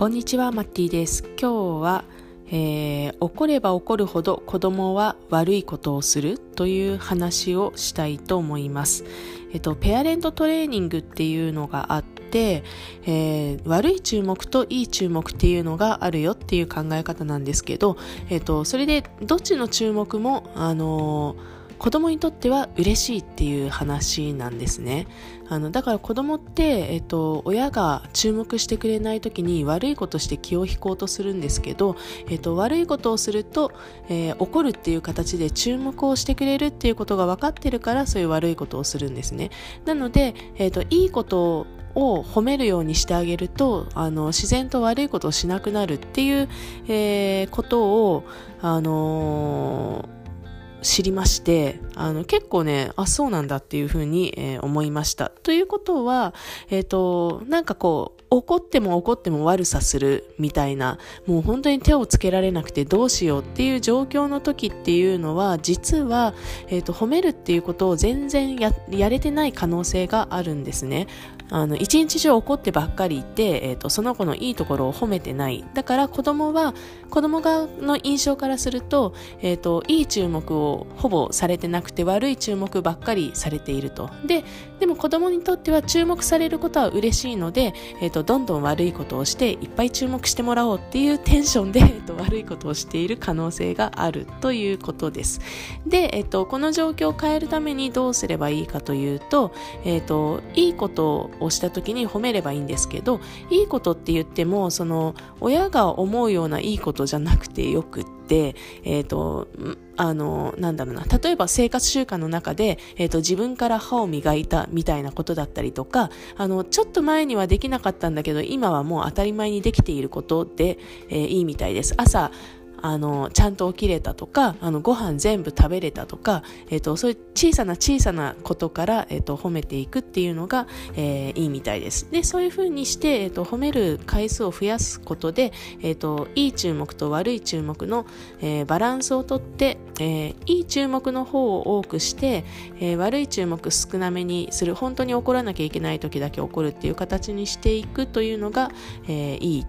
こんにちは、マッティです。今日は、えー、怒れば怒るほど子供は悪いことをするという話をしたいと思います。えっと、ペアレントトレーニングっていうのがあって、えー、悪い注目といい注目っていうのがあるよっていう考え方なんですけど、えっと、それでどっちの注目も、あのー子供にとっては嬉しいっていう話なんですね。あの、だから子供って、えっと、親が注目してくれない時に悪いことして気を引こうとするんですけど、えっと、悪いことをすると、えー、怒るっていう形で注目をしてくれるっていうことが分かってるから、そういう悪いことをするんですね。なので、えっと、いいことを褒めるようにしてあげるとあの自然と悪いことをしなくなるっていう、えー、ことを、あのー知りまして、あの、結構ね、あ、そうなんだっていうふうに、えー、思いました。ということは、えっ、ー、と、なんかこう、怒っても怒っても悪さするみたいな、もう本当に手をつけられなくてどうしようっていう状況の時っていうのは、実は、えっ、ー、と、褒めるっていうことを全然や、やれてない可能性があるんですね。あの、一日中怒ってばっかりいて、えっ、ー、と、その子のいいところを褒めてない。だから子供は、子供側の印象からすると、えっ、と、いい注目をほぼされてなくて悪い注目ばっかりされていると。で、でも子供にとっては注目されることは嬉しいので、え、ー、と、どんどん悪いことをしていっぱい注目してもらおうっていうテンションで、えっと、悪いことをしている可能性があるということです。で、えっと、この状況を変えるためにどうすればいいかというと、えっと、いいことをした時に褒めればいいんですけど、いいことって言っても、その、親が思うようないいことじゃなくてよくって、えっ、ー、と、あの、なんだろうな、例えば生活習慣の中で、えっ、ー、と、自分から歯を磨いたみたいなことだったりとか、あの、ちょっと前にはできなかったんだけど、今はもう当たり前にできていることで、えー、いいみたいです。朝、あの、ちゃんと起きれたとか、あの、ご飯全部食べれたとか、えっ、ー、と、そういう小さな小さなことから、えっ、ー、と、褒めていくっていうのが、えー、いいみたいです。で、そういうふうにして、えっ、と、褒める回数を増やすことで、えっ、と、いい注目と悪い注目の、えバランスをとって、えいい注目の方を多くして、え悪い注目少なめにする、本当に怒らなきゃいけない時だけ怒るっていう形にしていくというのが、えいい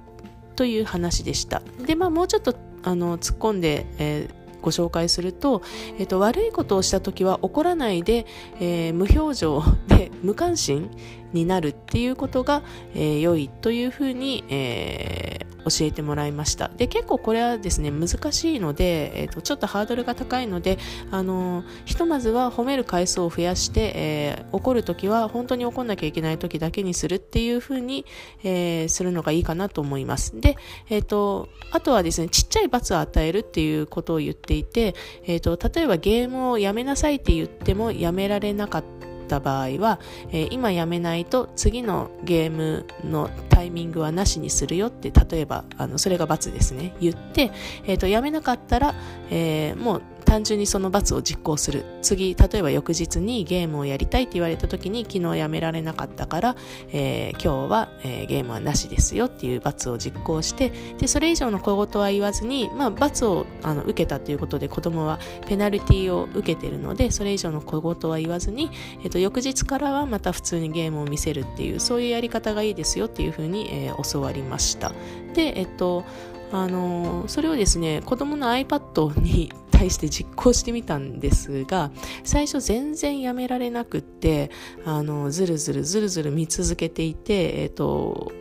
という話でした。で、まあ、もうちょっとあの突っ込んで、えーご紹介すると、えっと、悪いことをした時は怒らないで、えー、無表情で無関心になるっていうことが、えー、良いというふうに、えー、教えてもらいました。で、結構これはですね、難しいので、え、ー、と、ちょっとハードルが高いので、あの、ひとまずは褒める回数を増やして、えー、怒るときは本当に怒んなきゃいけないときだけにするっていうふうに、えー、するのがいいかなと思います。で、え、ー、と、あとはですね、ちっちゃい罰を与えるっていうことを言っていて、えっ、ー、と、例えばゲームをやめなさいって言ってもやめられなかったた場合は、えー、今やめないと次のゲームのタイミングはなしにするよって例えばあのそれが罰ですね。言って、えーと、やめなかったら、えー、もう単純にその罰を実行する。次例えば翌日にゲームをやりたいって言われた時に昨日やめられなかったから、えー、今日は、えー、ゲームはなしですよっていう罰を実行してでそれ以上の小言は言わずに、まあ、罰をあの受けたということで子供はペナルティを受けてるのでそれ以上の小言は言わずに、えーと、翌日からはまた普通にゲームを見せるっていうそういうやり方がいいですよっていうふうに、えー、教わりました。でえっとあのそれをですね子供の iPad に対して実行してみたんですが、最初全然やめられなくって、あの、ずるずるずるずる見続けていて、えっ、ー、と、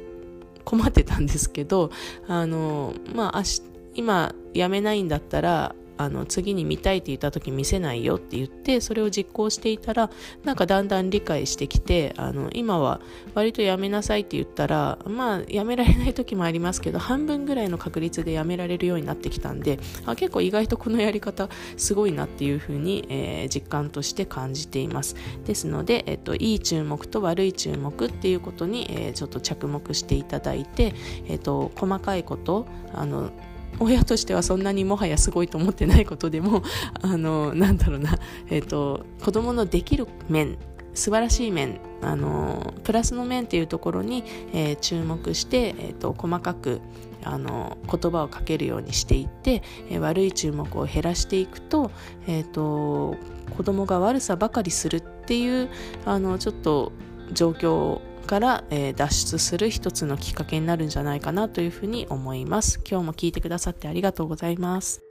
困ってたんですけど、あの、まあ、今やめないんだったら、あの次に見たいって言った時見せないよって言ってそれを実行していたらなんかだんだん理解してきてあの今は割とやめなさいって言ったらまあやめられない時もありますけど半分ぐらいの確率でやめられるようになってきたんであ結構意外とこのやり方すごいなっていうふうに、えー、実感として感じています。ですので、えっと、いい注目と悪い注目っていうことに、えー、ちょっと着目していただいて、えっと、細かいことあの親としてはそんなにもはやすごいと思ってないことでも あのなんだろうな、えーと、子供のできる面素晴らしい面あのプラスの面っていうところに、えー、注目して、えーと、細かくあの言葉をかけるようにしていって、えー、悪い注目を減らしていくと,、えーと、と子供が悪さばかりするっていうあのちょっと状況から、えー、脱出する一つのきっかけになるんじゃないかなというふうに思います。今日も聞いてくださってありがとうございます。